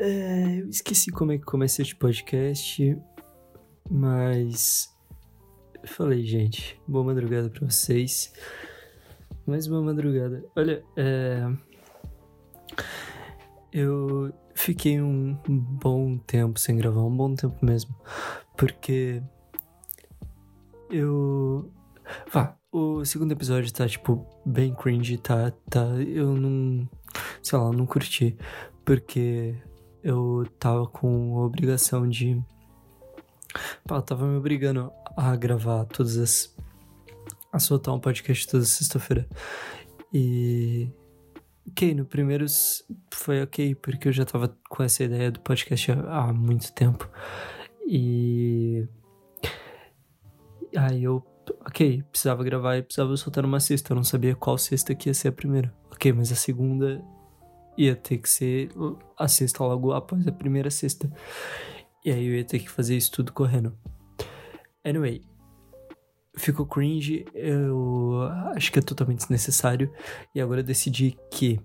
É, eu esqueci como é que começa este podcast, mas. Falei, gente, boa madrugada pra vocês. Mais boa madrugada. Olha, é. Eu fiquei um bom tempo sem gravar, um bom tempo mesmo, porque. Eu. Vá, o segundo episódio tá, tipo, bem cringe, tá, tá. Eu não. Sei lá, não curti. Porque eu tava com a obrigação de. Pá, tava me obrigando a gravar todas as. a soltar um podcast toda sexta-feira. E. Ok, no primeiro foi ok, porque eu já tava com essa ideia do podcast há muito tempo. E. Aí eu. Ok, precisava gravar e precisava soltar uma sexta. Eu não sabia qual sexta que ia ser a primeira. Ok, mas a segunda ia ter que ser a sexta logo após a primeira sexta. E aí eu ia ter que fazer isso tudo correndo. Anyway, ficou cringe, eu acho que é totalmente desnecessário. E agora eu decidi que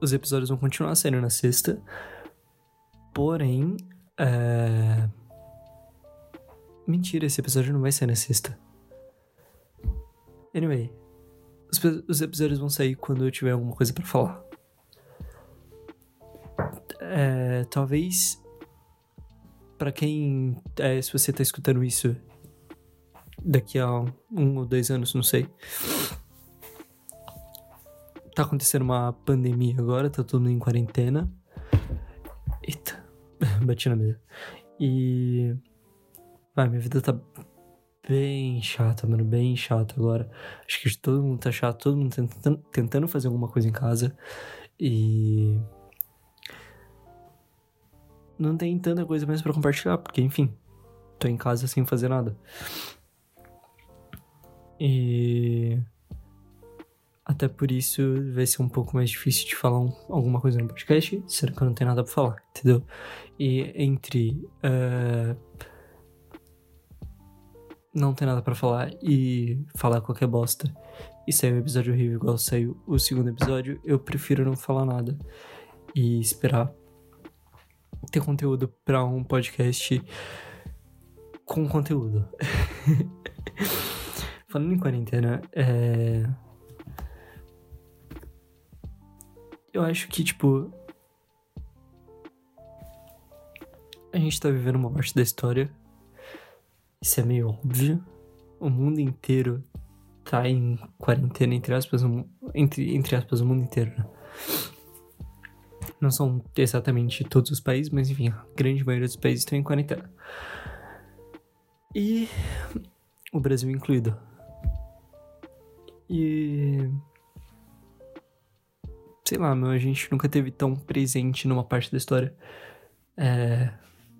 os episódios vão continuar saindo na sexta. Porém, é... Mentira, esse episódio não vai sair na sexta. Anyway, os, os episódios vão sair quando eu tiver alguma coisa para falar é, talvez para quem é, se você tá escutando isso daqui a um ou dois anos, não sei. Tá acontecendo uma pandemia agora, tá todo mundo em quarentena. Eita, bati na mesa. E. Vai, minha vida tá bem chata, mano, bem chata agora. Acho que todo mundo tá chato, todo mundo tentando, tentando fazer alguma coisa em casa. E não tem tanta coisa mais para compartilhar, porque enfim, tô em casa sem fazer nada. E até por isso vai ser um pouco mais difícil de falar um, alguma coisa no podcast, sendo que eu não tenho nada pra falar, entendeu? E entre uh, não ter nada para falar e falar qualquer bosta e sair um episódio horrível igual saiu o segundo episódio, eu prefiro não falar nada e esperar ter conteúdo para um podcast com conteúdo. Falando em quarentena, é... eu acho que, tipo, a gente tá vivendo uma parte da história. Isso é meio óbvio. O mundo inteiro tá em quarentena, entre aspas, entre, entre aspas, o mundo inteiro, né? Não são exatamente todos os países, mas enfim, a grande maioria dos países estão em quarentena. E o Brasil incluído. E. Sei lá, meu, a gente nunca teve tão presente numa parte da história. É,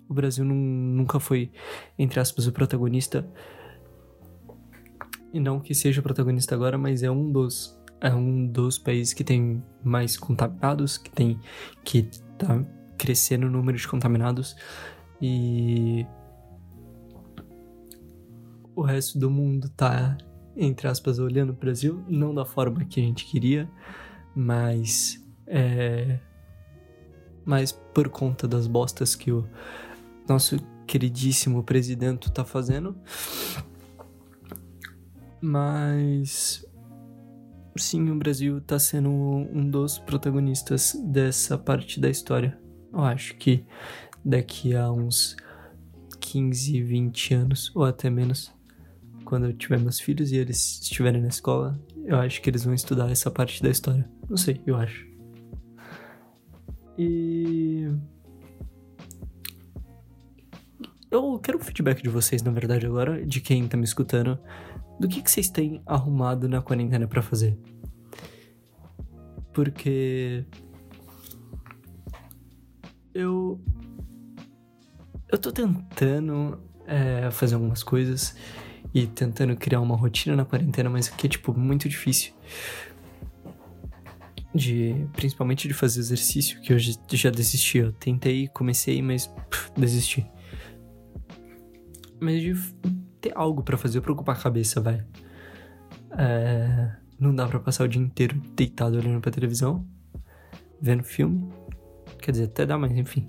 o Brasil não, nunca foi, entre aspas, o protagonista. E não que seja o protagonista agora, mas é um dos é um dos países que tem mais contaminados, que tem que tá crescendo o número de contaminados e o resto do mundo tá entre aspas olhando o Brasil não da forma que a gente queria, mas é mas por conta das bostas que o nosso queridíssimo presidente tá fazendo. Mas sim, o Brasil está sendo um dos protagonistas dessa parte da história. Eu acho que daqui a uns 15, 20 anos, ou até menos, quando eu tiver meus filhos e eles estiverem na escola, eu acho que eles vão estudar essa parte da história. Não sei, eu acho. E. Eu quero o feedback de vocês, na verdade, agora, de quem tá me escutando do que, que vocês têm arrumado na quarentena para fazer? Porque eu eu tô tentando é, fazer algumas coisas e tentando criar uma rotina na quarentena, mas aqui é tipo muito difícil. De, principalmente de fazer exercício, que eu já desisti. Eu tentei, comecei, mas pff, desisti. Mas de ter algo para fazer pra ocupar a cabeça, vai. É, não dá para passar o dia inteiro deitado olhando pra televisão, vendo filme. Quer dizer, até dá, mas enfim.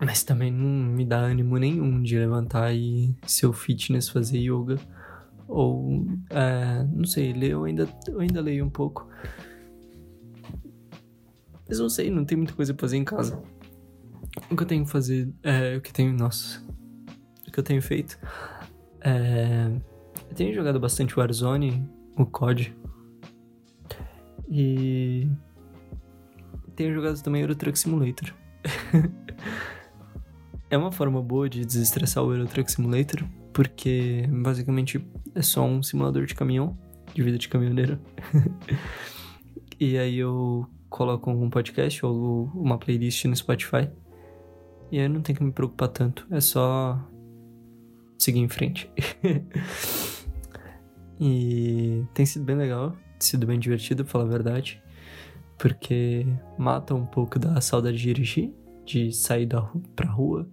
Mas também não me dá ânimo nenhum de levantar e ser o fitness, fazer yoga. Ou, é, não sei, ler, eu ainda, eu ainda leio um pouco. Mas não sei, não tem muita coisa pra fazer em casa. O que eu tenho fazer, é, o que tenho, nossa, o que eu tenho feito, é, eu tenho jogado bastante Warzone, o COD, e tenho jogado também Euro Truck Simulator. é uma forma boa de desestressar o Euro Truck Simulator, porque basicamente é só um simulador de caminhão, de vida de caminhoneiro. e aí eu coloco um podcast ou uma playlist no Spotify. E aí não tem que me preocupar tanto, é só seguir em frente. e tem sido bem legal, sido bem divertido, pra falar a verdade, porque mata um pouco da saudade de dirigir, de sair da rua, pra rua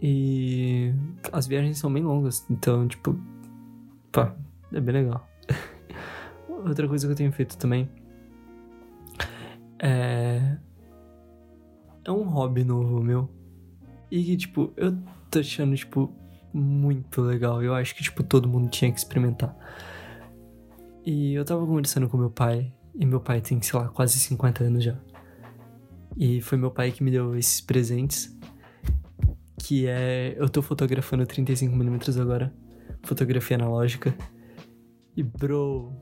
e as viagens são bem longas, então, tipo, pá, é bem legal. Outra coisa que eu tenho feito também é. É um hobby novo meu. E que, tipo, eu tô achando, tipo, muito legal. Eu acho que, tipo, todo mundo tinha que experimentar. E eu tava conversando com meu pai, e meu pai tem, sei lá, quase 50 anos já. E foi meu pai que me deu esses presentes que é. Eu tô fotografando 35mm agora. Fotografia analógica. E, bro.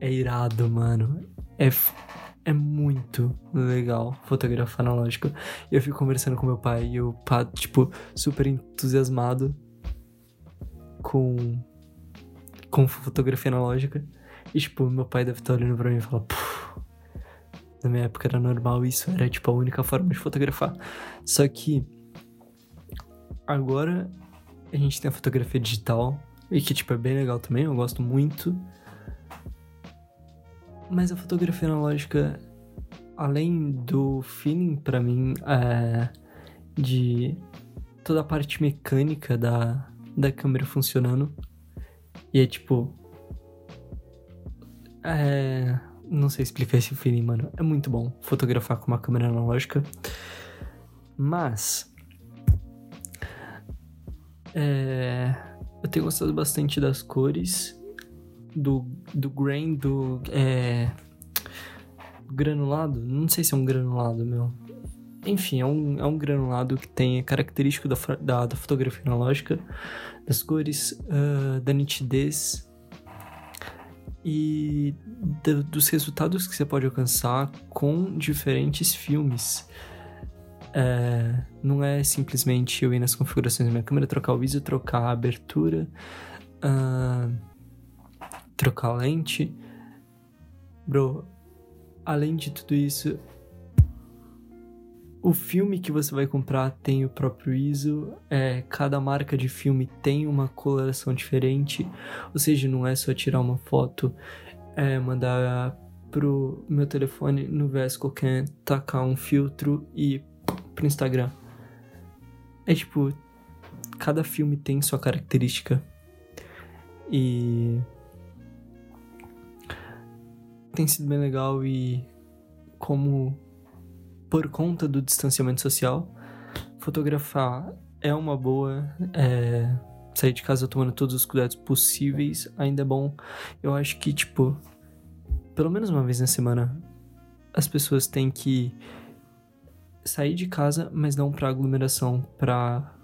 É irado, mano. É, é muito legal fotografar analógico. Eu fico conversando com meu pai e eu, tipo, super entusiasmado com. com fotografia analógica. E, tipo, meu pai deve estar olhando pra mim e falar, na minha época era normal isso, era tipo a única forma de fotografar. Só que Agora a gente tem a fotografia digital, e que tipo é bem legal também, eu gosto muito. Mas a fotografia analógica, além do feeling para mim é, de toda a parte mecânica da, da câmera funcionando, e é tipo. É, não sei explicar esse feeling, mano. É muito bom fotografar com uma câmera analógica. Mas é, eu tenho gostado bastante das cores, do, do grain, do é, granulado. Não sei se é um granulado, meu. Enfim, é um, é um granulado que tem a característica da, da, da fotografia analógica, das cores, uh, da nitidez e do, dos resultados que você pode alcançar com diferentes filmes. É, não é simplesmente eu ir nas configurações da minha câmera, trocar o ISO, trocar a abertura, uh, trocar lente. Bro, além de tudo isso, o filme que você vai comprar tem o próprio ISO, é, cada marca de filme tem uma coloração diferente, ou seja, não é só tirar uma foto, é, mandar pro meu telefone no VS qualquer, tacar um filtro e pro Instagram. É tipo, cada filme tem sua característica. E tem sido bem legal e como por conta do distanciamento social, fotografar é uma boa. É, sair de casa tomando todos os cuidados possíveis ainda é bom. Eu acho que, tipo, pelo menos uma vez na semana, as pessoas têm que sair de casa, mas não para aglomeração, para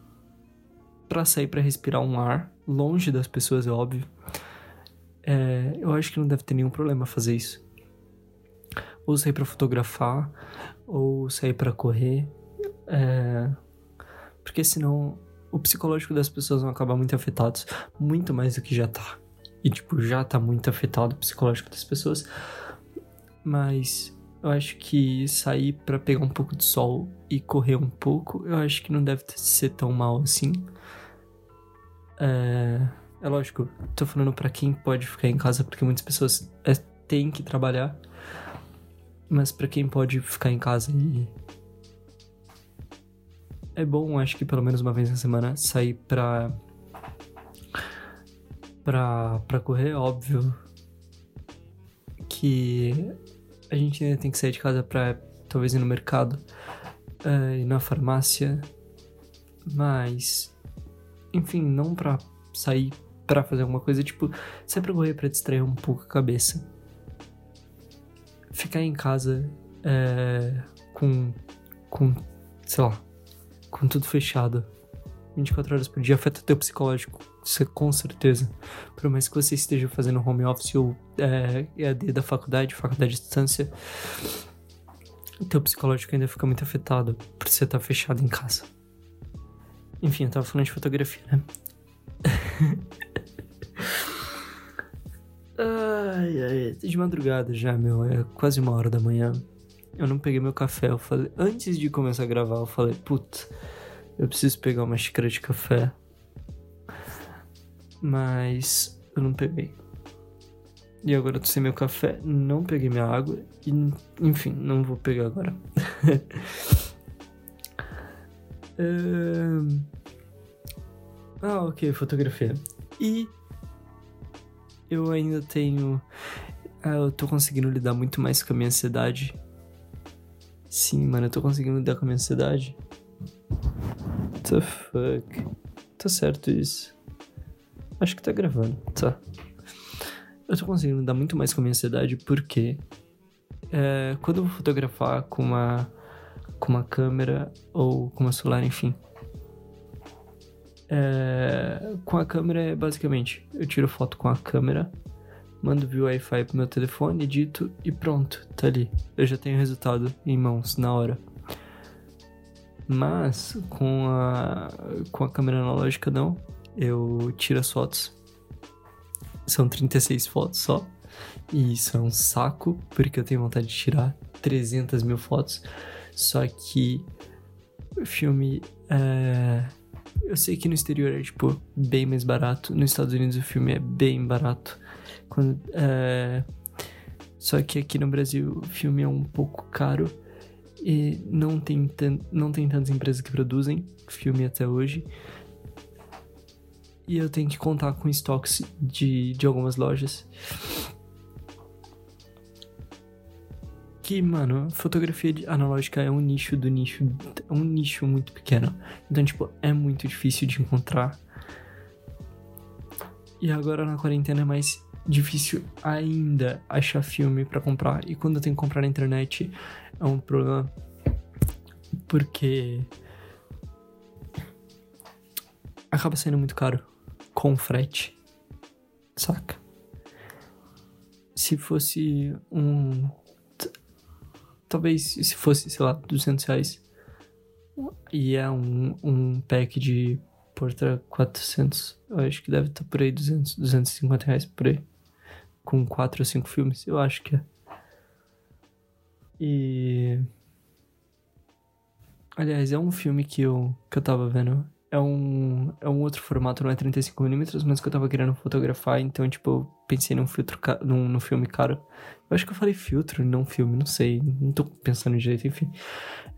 para sair para respirar um ar longe das pessoas, é óbvio. É, eu acho que não deve ter nenhum problema fazer isso. Ou sair para fotografar, ou sair para correr, é, porque senão o psicológico das pessoas vão acabar muito afetados, muito mais do que já tá. E tipo, já tá muito afetado o psicológico das pessoas. Mas eu acho que sair para pegar um pouco de sol e correr um pouco, eu acho que não deve ser tão mal assim. É, é lógico, tô falando para quem pode ficar em casa, porque muitas pessoas é, têm que trabalhar. Mas para quem pode ficar em casa e. É bom, acho que pelo menos uma vez na semana, sair pra. pra, pra correr, óbvio que a gente ainda tem que sair de casa pra talvez ir no mercado uh, ir na farmácia, mas enfim, não pra sair pra fazer alguma coisa, tipo, pra correr pra distrair um pouco a cabeça. Ficar em casa é, com, com, sei lá, com tudo fechado 24 horas por dia afeta teu psicológico, isso é com certeza. Por mais que você esteja fazendo home office ou é, EAD da faculdade, faculdade de distância, teu psicológico ainda fica muito afetado por você estar fechado em casa. Enfim, eu tava falando de fotografia, né? ai, ai, de madrugada já, meu, é quase uma hora da manhã. Eu não peguei meu café, eu falei, antes de começar a gravar, eu falei, putz, eu preciso pegar uma xícara de café. Mas eu não peguei. E agora eu tô sem meu café, não peguei minha água e, enfim, não vou pegar agora. Ah, ok, fotografia. E eu ainda tenho. Ah, eu tô conseguindo lidar muito mais com a minha ansiedade. Sim, mano, eu tô conseguindo lidar com a minha ansiedade. What the fuck? Tá certo isso. Acho que tá gravando. Tá. Eu tô conseguindo lidar muito mais com a minha ansiedade porque é, quando eu vou fotografar com uma, com uma câmera ou com uma celular, enfim. É, com a câmera basicamente, eu tiro foto com a câmera, mando via Wi-Fi pro meu telefone, edito e pronto, tá ali. Eu já tenho o resultado em mãos na hora. Mas com a, com a câmera analógica não, eu tiro as fotos são 36 fotos só. E isso é um saco, porque eu tenho vontade de tirar 300 mil fotos. Só que o filme é... Eu sei que no exterior é, tipo, bem mais barato. Nos Estados Unidos o filme é bem barato. Quando, é... Só que aqui no Brasil o filme é um pouco caro. E não tem, não tem tantas empresas que produzem filme até hoje e eu tenho que contar com estoques de, de algumas lojas. Que, mano, fotografia analógica é um nicho do nicho, é um nicho muito pequeno. Então, tipo, é muito difícil de encontrar. E agora na quarentena é mais difícil ainda achar filme para comprar. E quando eu tenho que comprar na internet é um problema. Porque acaba sendo muito caro com frete. Saca? Se fosse um. Talvez se fosse, sei lá, 200 reais. E é um, um pack de Portra 400. Eu acho que deve estar por aí 200, 250 reais por aí. Com 4 ou 5 filmes. Eu acho que é. E. Aliás, é um filme que eu, que eu tava vendo é um, é um outro formato, não é 35mm, mas que eu tava querendo fotografar, então, tipo, eu pensei num filtro, num, num filme caro. Eu acho que eu falei filtro, não filme, não sei, não tô pensando direito, enfim.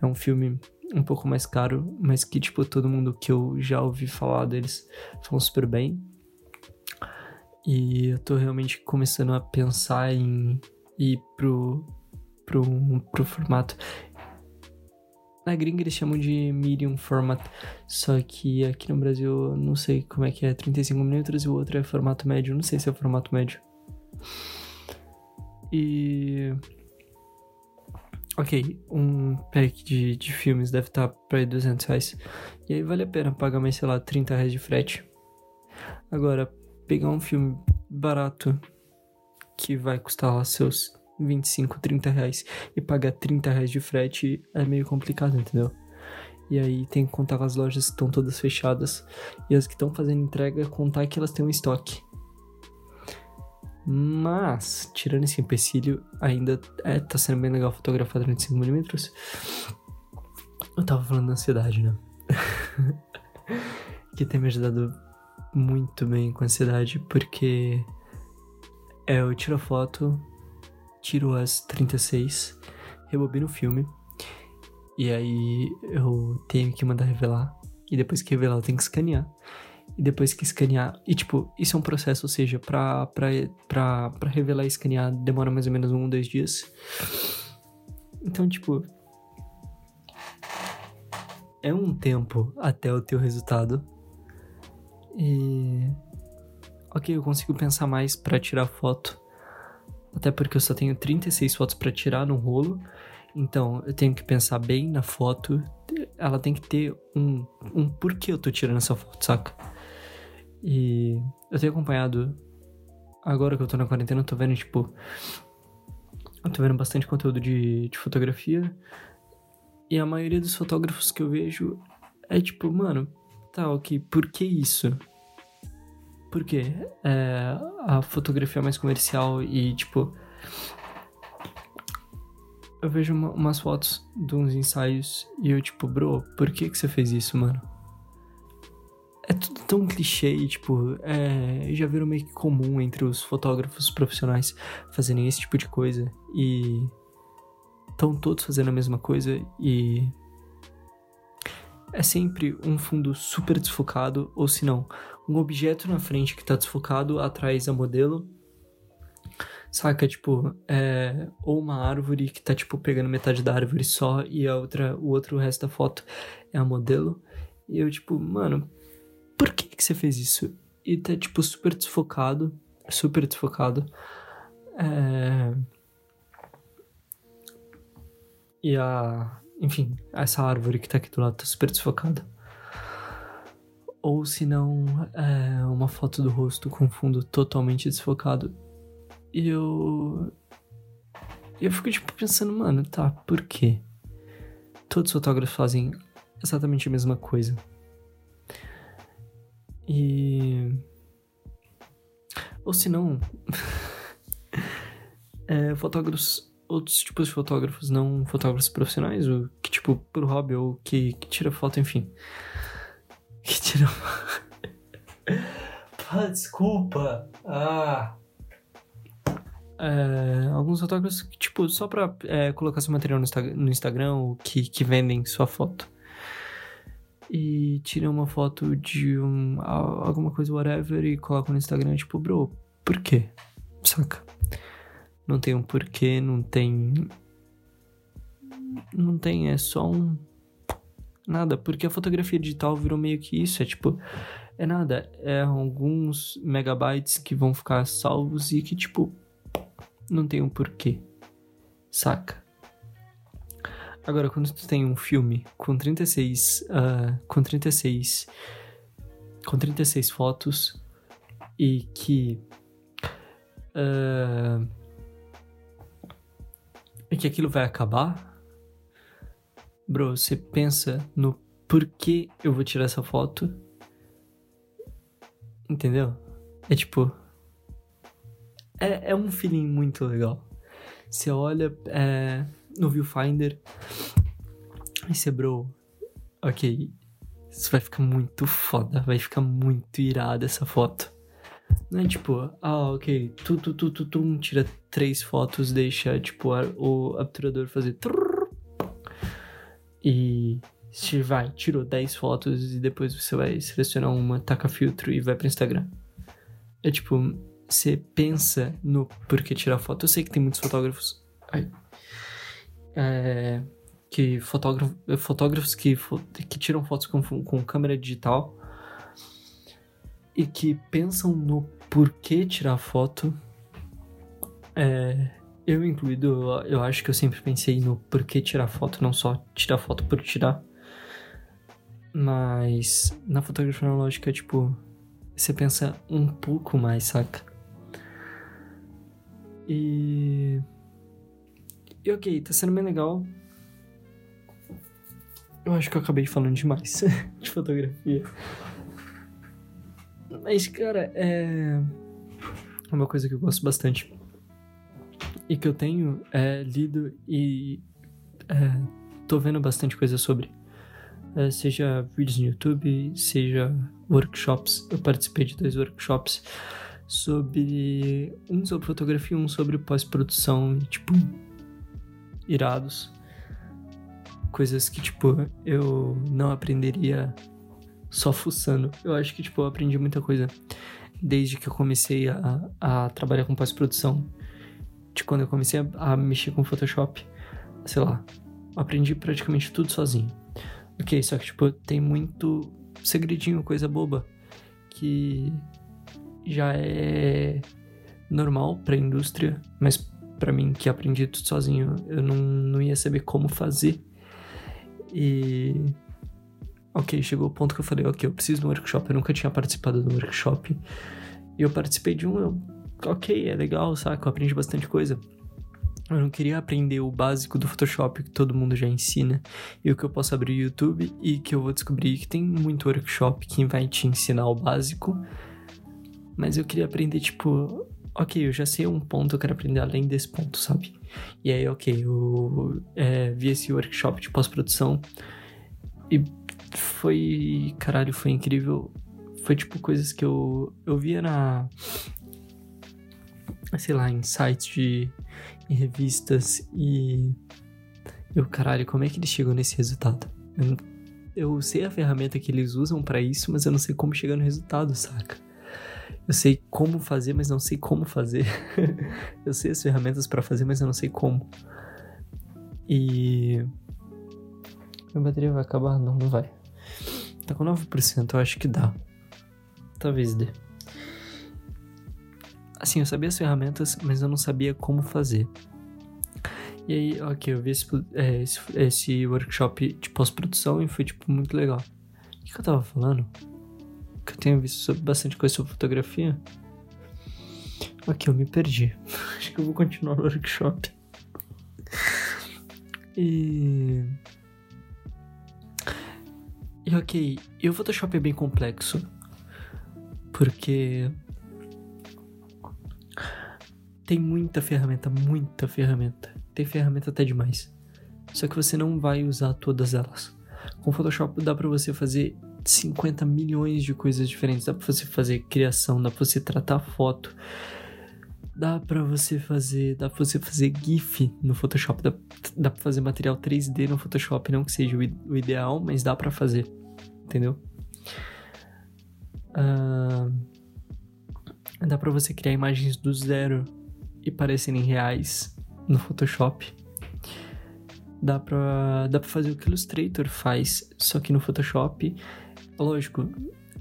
É um filme um pouco mais caro, mas que, tipo, todo mundo que eu já ouvi falar deles falam super bem. E eu tô realmente começando a pensar em ir pro, pro, pro formato. Na gringa eles chamam de medium format, só que aqui no Brasil não sei como é que é 35mm e o outro é formato médio, não sei se é formato médio. E. Ok, um pack de, de filmes deve estar para 200 reais. E aí vale a pena pagar mais, sei lá, 30 reais de frete. Agora, pegar um filme barato que vai custar lá seus 25, 30 reais e pagar 30 reais de frete é meio complicado, entendeu? E aí tem que contar com as lojas que estão todas fechadas e as que estão fazendo entrega contar que elas têm um estoque. Mas, tirando esse empecilho, ainda é, tá sendo bem legal fotografar 35mm. Eu tava falando da ansiedade, né? que tem me ajudado muito bem com a ansiedade, porque é, eu tiro a foto, tiro as 36, rebobino o filme. E aí eu tenho que mandar revelar. E depois que revelar, eu tenho que escanear. e depois que escanear. E, tipo, isso é um processo, ou seja, pra, pra, pra, pra revelar e escanear demora mais ou menos um, dois dias. Então, tipo. É um tempo até o teu resultado. E. Ok, eu consigo pensar mais para tirar foto. Até porque eu só tenho 36 fotos para tirar no rolo. Então, eu tenho que pensar bem na foto. Ela tem que ter um, um porquê eu tô tirando essa foto, saca? E eu tenho acompanhado. Agora que eu tô na quarentena, eu tô vendo, tipo. Eu tô vendo bastante conteúdo de, de fotografia. E a maioria dos fotógrafos que eu vejo é tipo, mano, tá, ok, por que isso? Por quê? É, a fotografia é mais comercial e, tipo. Eu vejo uma, umas fotos de uns ensaios e eu, tipo, bro, por que que você fez isso, mano? É tudo tão clichê e, tipo, é, já virou meio que comum entre os fotógrafos profissionais fazerem esse tipo de coisa e estão todos fazendo a mesma coisa e é sempre um fundo super desfocado, ou se não, um objeto na frente que tá desfocado atrás da modelo. Saca, tipo, é, ou uma árvore que tá, tipo, pegando metade da árvore só e a outra, o outro resto da foto é a modelo. E eu, tipo, mano, por que que você fez isso? E tá, tipo, super desfocado, super desfocado. É... E a, enfim, essa árvore que tá aqui do lado tá super desfocada. Ou se não, é uma foto do rosto com fundo totalmente desfocado. E eu. Eu fico, tipo, pensando, mano, tá, por quê? Todos os fotógrafos fazem exatamente a mesma coisa. E. Ou se não. é, fotógrafos outros tipos de fotógrafos, não fotógrafos profissionais, ou que, tipo, pro hobby, ou que, que tira foto, enfim. Que tira. ah, desculpa! Ah! É, alguns fotógrafos que, tipo, só pra é, colocar seu material no, Insta no Instagram, ou que, que vendem sua foto. E tiram uma foto de um, alguma coisa, whatever, e colocam no Instagram, tipo, bro, por quê? Saca? Não tem um porquê, não tem. Não tem, é só um. Nada, porque a fotografia digital virou meio que isso, é tipo. É nada, é alguns megabytes que vão ficar salvos e que, tipo. Não tem um porquê. Saca? Agora, quando tu tem um filme com 36. Uh, com 36. Com 36 fotos e que. Uh, e que aquilo vai acabar, bro, você pensa no porquê eu vou tirar essa foto. Entendeu? É tipo. É, é um feeling muito legal. Você olha é, no viewfinder e você, bro, ok, isso vai ficar muito foda, vai ficar muito irada essa foto. Não é tipo, ah, ok, tu, tu, tu, tu, tira três fotos, deixa, tipo, o obturador fazer. Trrr, e se vai, tirou 10 fotos e depois você vai selecionar uma, taca filtro e vai pro Instagram. É tipo, você pensa no porquê tirar foto. Eu sei que tem muitos fotógrafos. Ai, é, que fotógrafo, fotógrafos que, que tiram fotos com, com câmera digital e que pensam no porquê tirar foto. É, eu incluído, eu acho que eu sempre pensei no porquê tirar foto, não só tirar foto por tirar. Mas na fotografia analógica, tipo, você pensa um pouco mais, saca? E. E ok, tá sendo bem legal. Eu acho que eu acabei falando demais de fotografia. Mas, cara, é uma coisa que eu gosto bastante e que eu tenho é, lido e é, tô vendo bastante coisa sobre. É, seja vídeos no YouTube, seja workshops. Eu participei de dois workshops sobre. Um sobre fotografia e um sobre pós-produção, tipo. irados. Coisas que, tipo, eu não aprenderia só fuçando. Eu acho que, tipo, eu aprendi muita coisa desde que eu comecei a, a trabalhar com pós-produção. De quando eu comecei a, a mexer com Photoshop. Sei lá, aprendi praticamente tudo sozinho. Ok, só que, tipo, tem muito segredinho, coisa boba, que já é normal pra indústria, mas para mim, que aprendi tudo sozinho, eu não, não ia saber como fazer. E. Ok, chegou o ponto que eu falei, ok, eu preciso de um workshop. Eu nunca tinha participado de um workshop. E eu participei de um, eu, ok, é legal, saca? Eu aprendi bastante coisa. Eu não queria aprender o básico do Photoshop que todo mundo já ensina e o que eu posso abrir no YouTube e que eu vou descobrir que tem muito workshop que vai te ensinar o básico. Mas eu queria aprender, tipo, ok, eu já sei um ponto, eu quero aprender além desse ponto, sabe? E aí, ok, eu é, vi esse workshop de pós-produção e foi, caralho, foi incrível. Foi tipo coisas que eu, eu via na, sei lá, em sites de em revistas e eu, caralho, como é que eles chegam nesse resultado? Eu, eu sei a ferramenta que eles usam para isso, mas eu não sei como chegar no resultado, saca? Eu sei como fazer, mas não sei como fazer. eu sei as ferramentas para fazer, mas eu não sei como. E. Minha bateria vai acabar? Não, não vai. Tá com 9%, eu acho que dá. Talvez dê. Assim, eu sabia as ferramentas, mas eu não sabia como fazer. E aí, ok, eu vi esse, é, esse, esse workshop de pós-produção e foi, tipo, muito legal. O que, que eu tava falando? Que eu tenho visto bastante coisa sobre fotografia. Ok, eu me perdi. Acho que eu vou continuar o workshop. E. E ok, e o Photoshop é bem complexo. Porque tem muita ferramenta, muita ferramenta. Tem ferramenta até demais. Só que você não vai usar todas elas. Com Photoshop dá para você fazer 50 milhões de coisas diferentes. Dá pra você fazer criação, dá pra você tratar foto. Dá pra você fazer. Dá pra você fazer GIF no Photoshop. Dá, dá pra fazer material 3D no Photoshop. Não que seja o, ideal, mas dá pra fazer. Entendeu? Uh, dá pra você criar imagens do zero e parecerem reais no Photoshop. Dá pra, dá pra fazer o que o Illustrator faz, só que no Photoshop, lógico,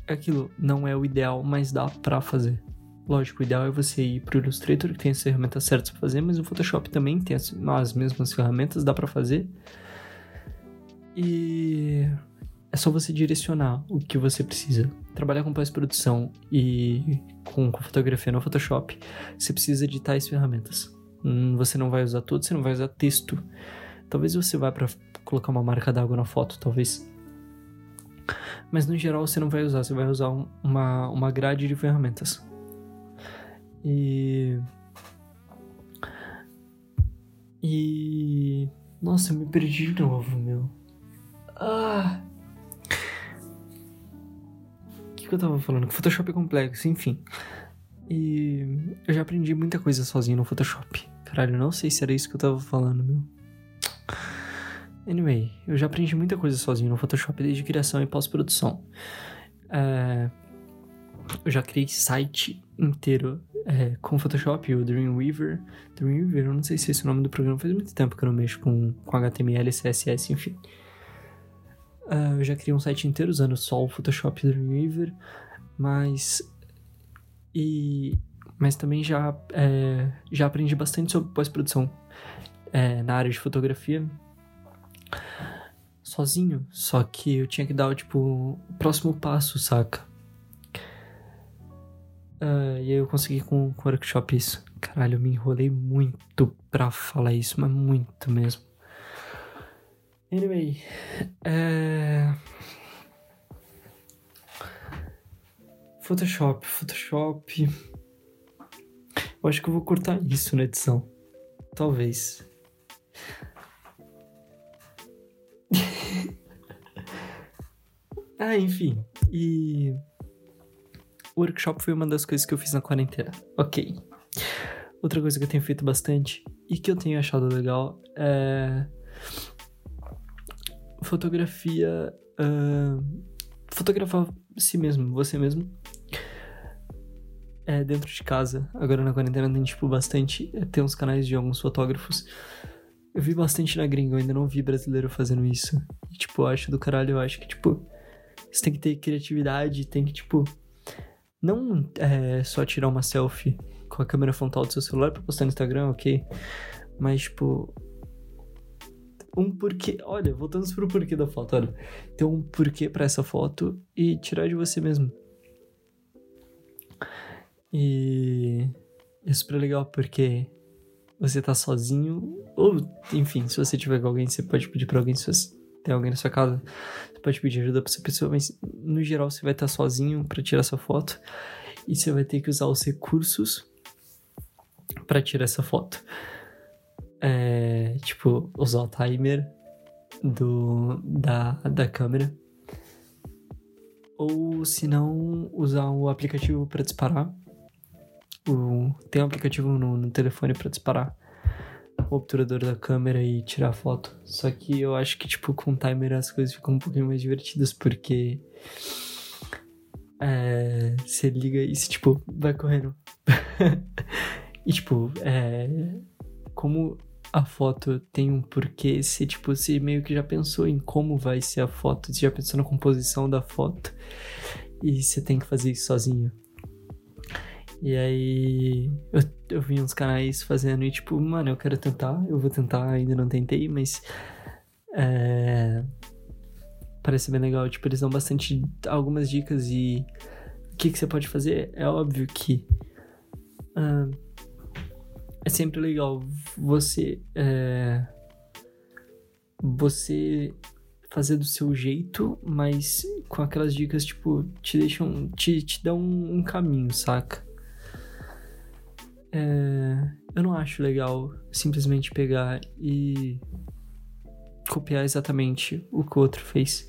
aquilo não é o ideal, mas dá pra fazer. Lógico, o ideal é você ir pro Illustrator, que tem as ferramentas certas pra fazer, mas o Photoshop também tem as, as mesmas ferramentas, dá pra fazer. E é só você direcionar o que você precisa. Trabalhar com pós-produção e com, fotografia no Photoshop, você precisa de tais ferramentas. Hum, você não vai usar tudo, você não vai usar texto. Talvez você vá para colocar uma marca d'água na foto, talvez. Mas no geral você não vai usar, você vai usar um, uma, uma grade de ferramentas. E. E. Nossa, eu me perdi de novo, meu. Ah! Que eu tava falando? Que Photoshop é complexo, enfim. E eu já aprendi muita coisa sozinho no Photoshop. Caralho, não sei se era isso que eu tava falando, meu. Anyway, eu já aprendi muita coisa sozinho no Photoshop, desde criação e pós-produção. É... Eu já criei site inteiro é, com Photoshop, o Dreamweaver. Dreamweaver, eu não sei se esse é o nome do programa, faz muito tempo que eu não mexo com, com HTML, CSS, enfim. Uh, eu já criei um site inteiro usando só o Photoshop Dreamweaver, mas e mas também já é, já aprendi bastante sobre pós-produção é, na área de fotografia sozinho, só que eu tinha que dar tipo o próximo passo, saca? Uh, e aí eu consegui com, o workshop isso. Caralho, eu me enrolei muito pra falar isso, mas muito mesmo. Anyway, é... Photoshop, Photoshop. Eu acho que eu vou cortar isso na edição. Talvez. ah, enfim. E. O workshop foi uma das coisas que eu fiz na quarentena. Ok. Outra coisa que eu tenho feito bastante e que eu tenho achado legal é fotografia. Uh, fotografar si mesmo, você mesmo. É, dentro de casa. Agora na quarentena tem, tipo, bastante. É, tem uns canais de alguns fotógrafos. Eu vi bastante na gringa, eu ainda não vi brasileiro fazendo isso. E, tipo, eu acho do caralho, eu acho que, tipo, você tem que ter criatividade, tem que, tipo, não é só tirar uma selfie com a câmera frontal do seu celular pra postar no Instagram, ok? Mas, tipo, um porquê. Olha, voltando pro porquê da foto, olha. Tem um porquê para essa foto e tirar de você mesmo. E é super legal porque você tá sozinho, ou enfim, se você tiver com alguém, você pode pedir pra alguém, se você tem alguém na sua casa, você pode pedir ajuda pra essa pessoa, mas no geral você vai estar tá sozinho para tirar essa foto e você vai ter que usar os recursos para tirar essa foto é, tipo, usar o timer do, da, da câmera. Ou se não, usar o aplicativo para disparar. O, tem um aplicativo no, no telefone para disparar o obturador da câmera e tirar foto. Só que eu acho que, tipo, com o timer as coisas ficam um pouquinho mais divertidas, porque. É, você liga e, tipo, vai correndo. e, tipo, é, como a foto tem um porquê, se tipo, você meio que já pensou em como vai ser a foto, já pensou na composição da foto e você tem que fazer isso sozinho. E aí eu, eu vi uns canais fazendo e tipo, mano, eu quero tentar, eu vou tentar, ainda não tentei, mas é, parece bem legal. Tipo, eles dão bastante algumas dicas e o que, que você pode fazer. É óbvio que. Uh, é sempre legal você é, você fazer do seu jeito, mas com aquelas dicas tipo te deixam te, te dão um, um caminho, saca? É, eu não acho legal simplesmente pegar e copiar exatamente o que o outro fez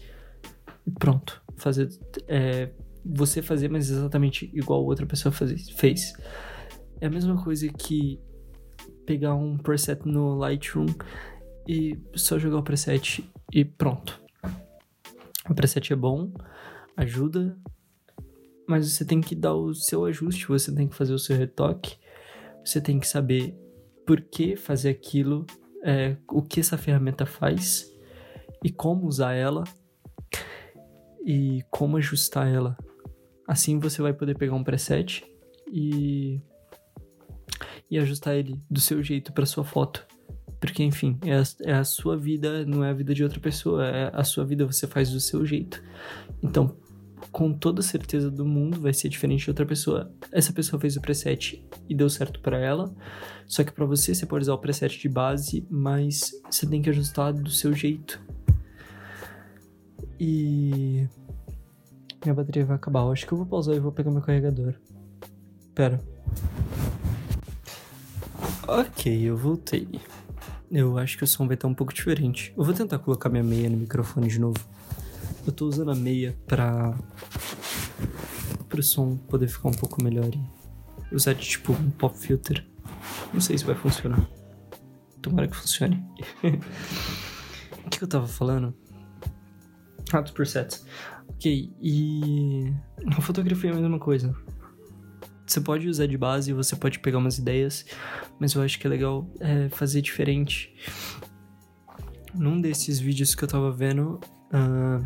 e pronto, fazer é, você fazer, mas exatamente igual outra pessoa fez. É a mesma coisa que pegar um preset no Lightroom e só jogar o preset e pronto. O preset é bom, ajuda, mas você tem que dar o seu ajuste, você tem que fazer o seu retoque, você tem que saber por que fazer aquilo, é, o que essa ferramenta faz e como usar ela e como ajustar ela. Assim você vai poder pegar um preset e e ajustar ele do seu jeito para sua foto. Porque, enfim, é a, é a, sua vida, não é a vida de outra pessoa. É a sua vida, você faz do seu jeito. Então, com toda certeza do mundo, vai ser diferente de outra pessoa. Essa pessoa fez o preset e deu certo para ela. Só que para você, você pode usar o preset de base, mas você tem que ajustar do seu jeito. E. Minha bateria vai acabar. Eu acho que eu vou pausar e vou pegar meu carregador. Pera. Ok, eu voltei. Eu acho que o som vai estar um pouco diferente. Eu vou tentar colocar minha meia no microfone de novo. Eu tô usando a meia pra. pro som poder ficar um pouco melhor e usar de tipo um pop filter. Não sei se vai funcionar. Tomara que funcione. o que eu tava falando? Ah, dos presets. Ok, e. A fotografia é a mesma coisa. Você pode usar de base, você pode pegar umas ideias, mas eu acho que é legal é, fazer diferente. Num desses vídeos que eu tava vendo, uh,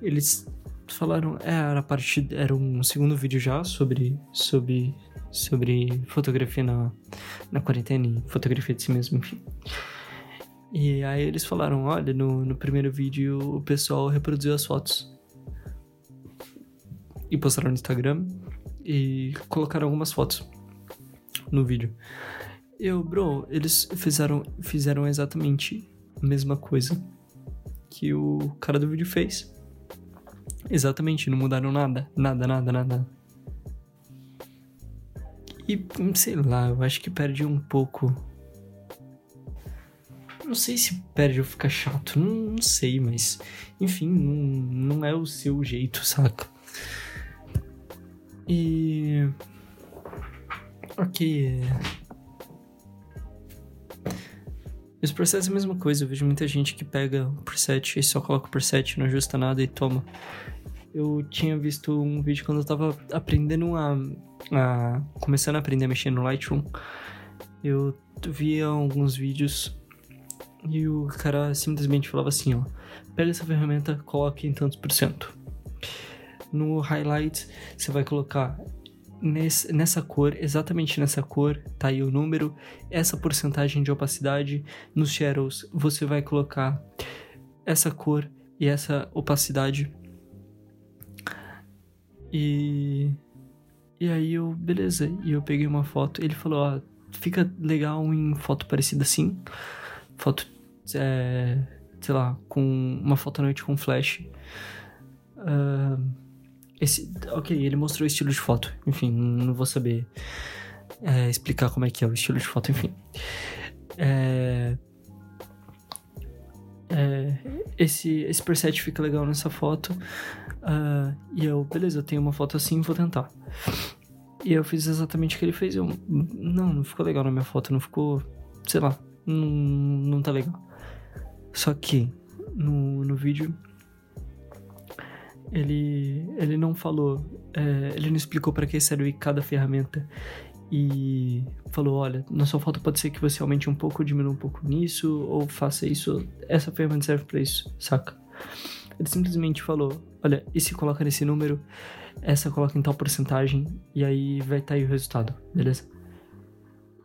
eles falaram, é, era parte, era um segundo vídeo já sobre sobre sobre fotografia na, na quarentena e fotografia de si mesmo, enfim. E aí eles falaram, olha, no, no primeiro vídeo o pessoal reproduziu as fotos e postaram no Instagram e colocaram algumas fotos no vídeo. Eu, bro, eles fizeram, fizeram exatamente a mesma coisa que o cara do vídeo fez. Exatamente, não mudaram nada. Nada, nada, nada. E sei lá, eu acho que perde um pouco. Não sei se perde ou fica chato, não, não sei, mas enfim, não, não é o seu jeito, saca? E. Ok. Os processos é a mesma coisa. Eu vejo muita gente que pega o preset e só coloca o preset, não ajusta nada e toma. eu tinha visto um vídeo quando eu tava aprendendo a, a. começando a aprender a mexer no Lightroom. Eu via alguns vídeos e o cara simplesmente falava assim: ó, pega essa ferramenta, coloque em tantos por cento. No highlight, você vai colocar nesse, nessa cor, exatamente nessa cor, tá aí o número, essa porcentagem de opacidade. Nos shadows, você vai colocar essa cor e essa opacidade. E. E aí eu, beleza, e eu peguei uma foto. Ele falou: Ó, fica legal em foto parecida assim. Foto, é, sei lá, com uma foto à noite com flash. Uh, esse, ok, ele mostrou o estilo de foto. Enfim, não vou saber é, explicar como é que é o estilo de foto, enfim. É, é, esse, esse preset fica legal nessa foto. Uh, e eu, beleza, eu tenho uma foto assim, vou tentar. E eu fiz exatamente o que ele fez. Eu, não, não ficou legal na minha foto, não ficou, sei lá, não, não tá legal. Só que no, no vídeo ele, ele não falou, é, ele não explicou para que serve cada ferramenta e falou: olha, na sua foto pode ser que você aumente um pouco, diminua um pouco nisso, ou faça isso, essa ferramenta serve para isso, saca? Ele simplesmente falou: olha, e se coloca nesse número, essa coloca em tal porcentagem, e aí vai estar tá aí o resultado, beleza?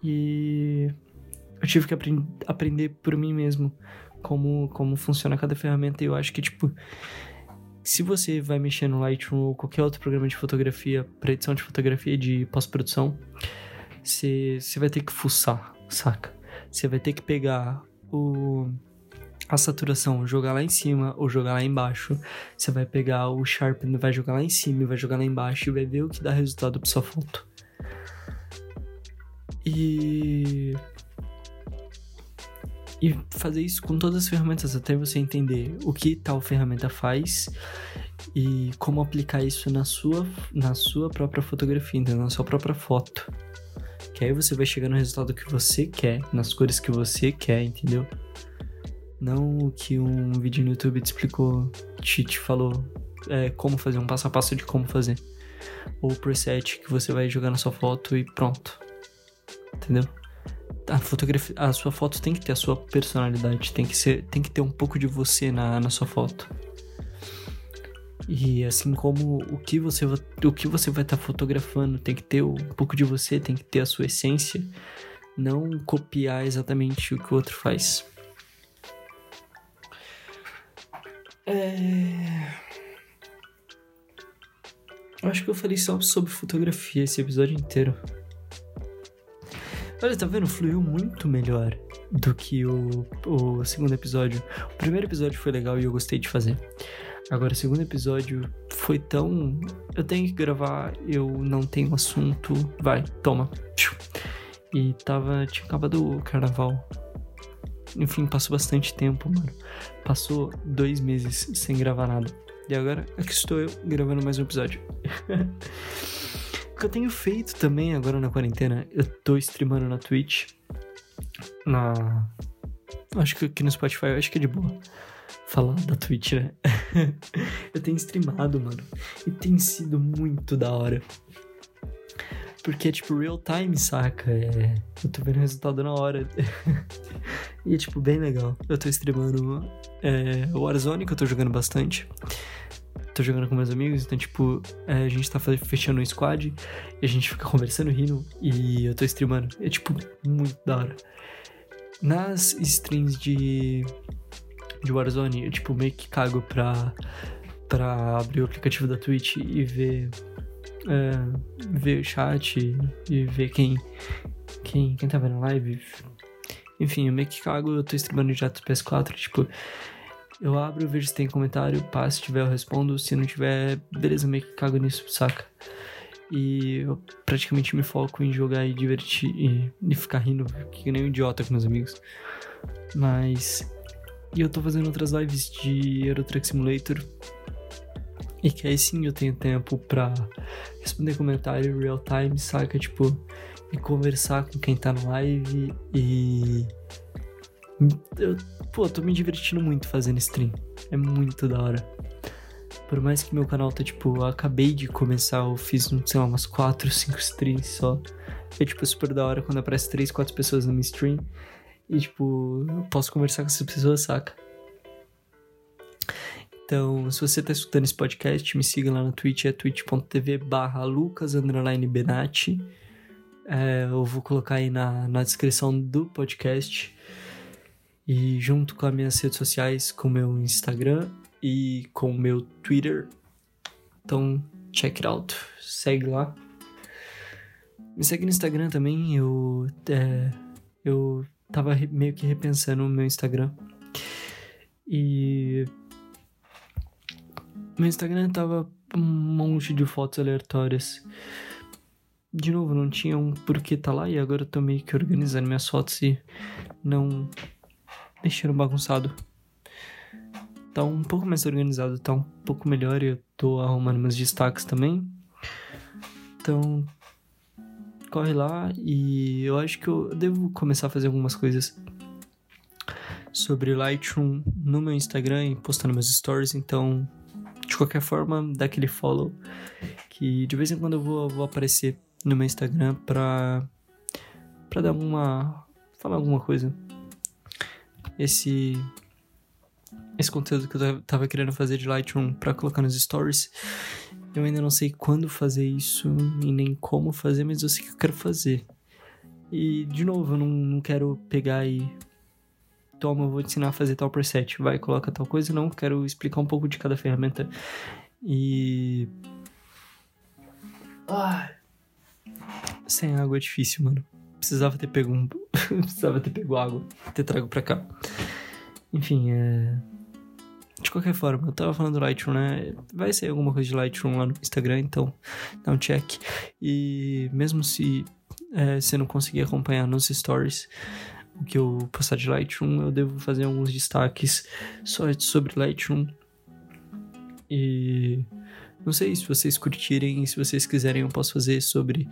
E eu tive que aprend aprender por mim mesmo como, como funciona cada ferramenta, e eu acho que, tipo, se você vai mexer no Lightroom ou qualquer outro programa de fotografia, para edição de fotografia de pós-produção, você, vai ter que fuçar, saca? Você vai ter que pegar o, a saturação, jogar lá em cima ou jogar lá embaixo. Você vai pegar o Sharpen, vai jogar lá em cima vai jogar lá embaixo e vai ver o que dá resultado pra sua foto. E e fazer isso com todas as ferramentas até você entender o que tal ferramenta faz e como aplicar isso na sua, na sua própria fotografia, então, na sua própria foto. Que aí você vai chegar no resultado que você quer, nas cores que você quer, entendeu? Não o que um vídeo no YouTube te explicou, te, te falou é, como fazer, um passo a passo de como fazer. Ou o preset que você vai jogar na sua foto e pronto. Entendeu? A fotografia, a sua foto tem que ter a sua personalidade, tem que ser, tem que ter um pouco de você na, na sua foto. E assim como o que você o que você vai estar tá fotografando tem que ter um pouco de você, tem que ter a sua essência, não copiar exatamente o que o outro faz. É... Eu acho que eu falei só sobre fotografia esse episódio inteiro. Olha, tá vendo? Fluiu muito melhor do que o, o segundo episódio. O primeiro episódio foi legal e eu gostei de fazer. Agora, o segundo episódio foi tão. Eu tenho que gravar, eu não tenho assunto. Vai, toma. E tava. Tinha acabado o carnaval. Enfim, passou bastante tempo, mano. Passou dois meses sem gravar nada. E agora aqui estou eu gravando mais um episódio. que eu tenho feito também agora na quarentena, eu tô streamando na Twitch. Na. Acho que aqui no Spotify eu acho que é de boa falar da Twitch, né? eu tenho streamado, mano. E tem sido muito da hora. Porque é tipo real time, saca? É... Eu tô vendo o resultado na hora. e é tipo bem legal. Eu tô streamando é, Warzone, que eu tô jogando bastante tô jogando com meus amigos, então, tipo, é, a gente tá fechando um squad e a gente fica conversando, rindo e eu tô streamando. É, tipo, muito da hora. Nas streams de, de Warzone, eu, tipo, meio que cago pra, pra abrir o aplicativo da Twitch e ver, é, ver o chat e ver quem, quem, quem tá vendo live. Enfim, eu meio que cago, eu tô streamando já do PS4, tipo, eu abro, vejo se tem comentário, pá, se tiver eu respondo, se não tiver, beleza, meio que cago nisso, saca? E eu praticamente me foco em jogar e divertir e, e ficar rindo, que nem um idiota com meus amigos. Mas. E eu tô fazendo outras lives de Euro Truck Simulator. E que aí sim eu tenho tempo pra responder comentário real time, saca? Tipo, e conversar com quem tá na live e eu, pô, tô me divertindo muito fazendo stream. É muito da hora. por mais que meu canal tá, tipo, eu acabei de começar, eu fiz, sei lá, umas 4, 5 streams só. É, tipo, super da hora quando aparece 3, 4 pessoas na minha stream. E, tipo, eu posso conversar com essas pessoas, saca? Então, se você tá escutando esse podcast, me siga lá no Twitch, é twitch.tv barra. É, eu vou colocar aí na, na descrição do podcast. E junto com as minhas redes sociais, com o meu Instagram e com o meu Twitter. Então, check it out. Segue lá. Me segue no Instagram também. Eu, é, eu tava meio que repensando o meu Instagram. E. Meu Instagram tava um monte de fotos aleatórias. De novo, não tinha um porquê tá lá e agora eu tô meio que organizando minhas fotos e não deixando bagunçado. Tá um pouco mais organizado, tá um pouco melhor e eu tô arrumando meus destaques também. Então, corre lá e eu acho que eu devo começar a fazer algumas coisas sobre Lightroom no meu Instagram e postando meus stories, então de qualquer forma, dá aquele follow que de vez em quando eu vou, vou aparecer no meu Instagram pra, pra dar alguma. falar alguma coisa. Esse. Esse conteúdo que eu tava querendo fazer de Lightroom pra colocar nos stories. Eu ainda não sei quando fazer isso e nem como fazer, mas eu sei que eu quero fazer. E, de novo, eu não, não quero pegar e. Toma, eu vou te ensinar a fazer tal preset. Vai, coloca tal coisa. Não, quero explicar um pouco de cada ferramenta. E. Ai. Sem água é difícil, mano. Precisava ter pego um. Precisava ter pego água. Ter trago pra cá. Enfim, é. De qualquer forma, eu tava falando do Lightroom, né? Vai sair alguma coisa de Lightroom lá no Instagram, então dá um check. E mesmo se é, você não conseguir acompanhar nos stories o que eu postar de Lightroom, eu devo fazer alguns destaques só sobre Lightroom. E não sei se vocês curtirem, se vocês quiserem, eu posso fazer sobre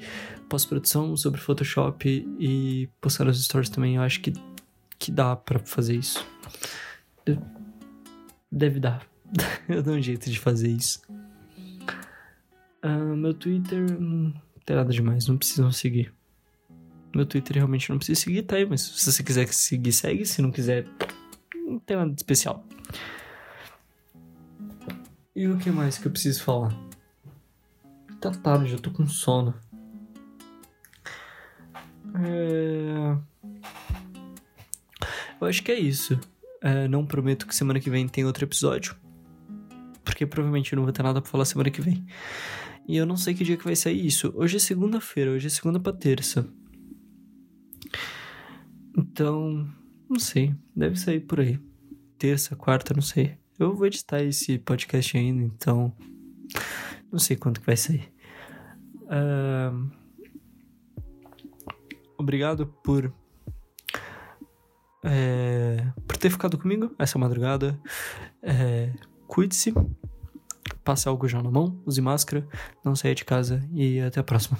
pós-produção, sobre Photoshop e postar nos stories também. Eu acho que, que dá para fazer isso. Deve dar. eu dou um jeito de fazer isso. Uh, meu Twitter não tem nada demais, não precisam seguir. Meu Twitter realmente não precisa seguir, tá aí, mas se você quiser seguir, segue. Se não quiser, não tem nada de especial. E o que mais que eu preciso falar? Tá tarde, eu tô com sono. É... Eu acho que é isso. É, não prometo que semana que vem tem outro episódio. Porque provavelmente eu não vou ter nada pra falar semana que vem. E eu não sei que dia que vai sair isso. Hoje é segunda-feira, hoje é segunda pra terça. Então, não sei. Deve sair por aí. Terça, quarta, não sei. Eu vou editar esse podcast ainda, então. Não sei quanto que vai sair. Uh, obrigado por. É, por ter ficado comigo essa madrugada. É, Cuide-se. Passe algo já na mão, use máscara, não saia de casa e até a próxima.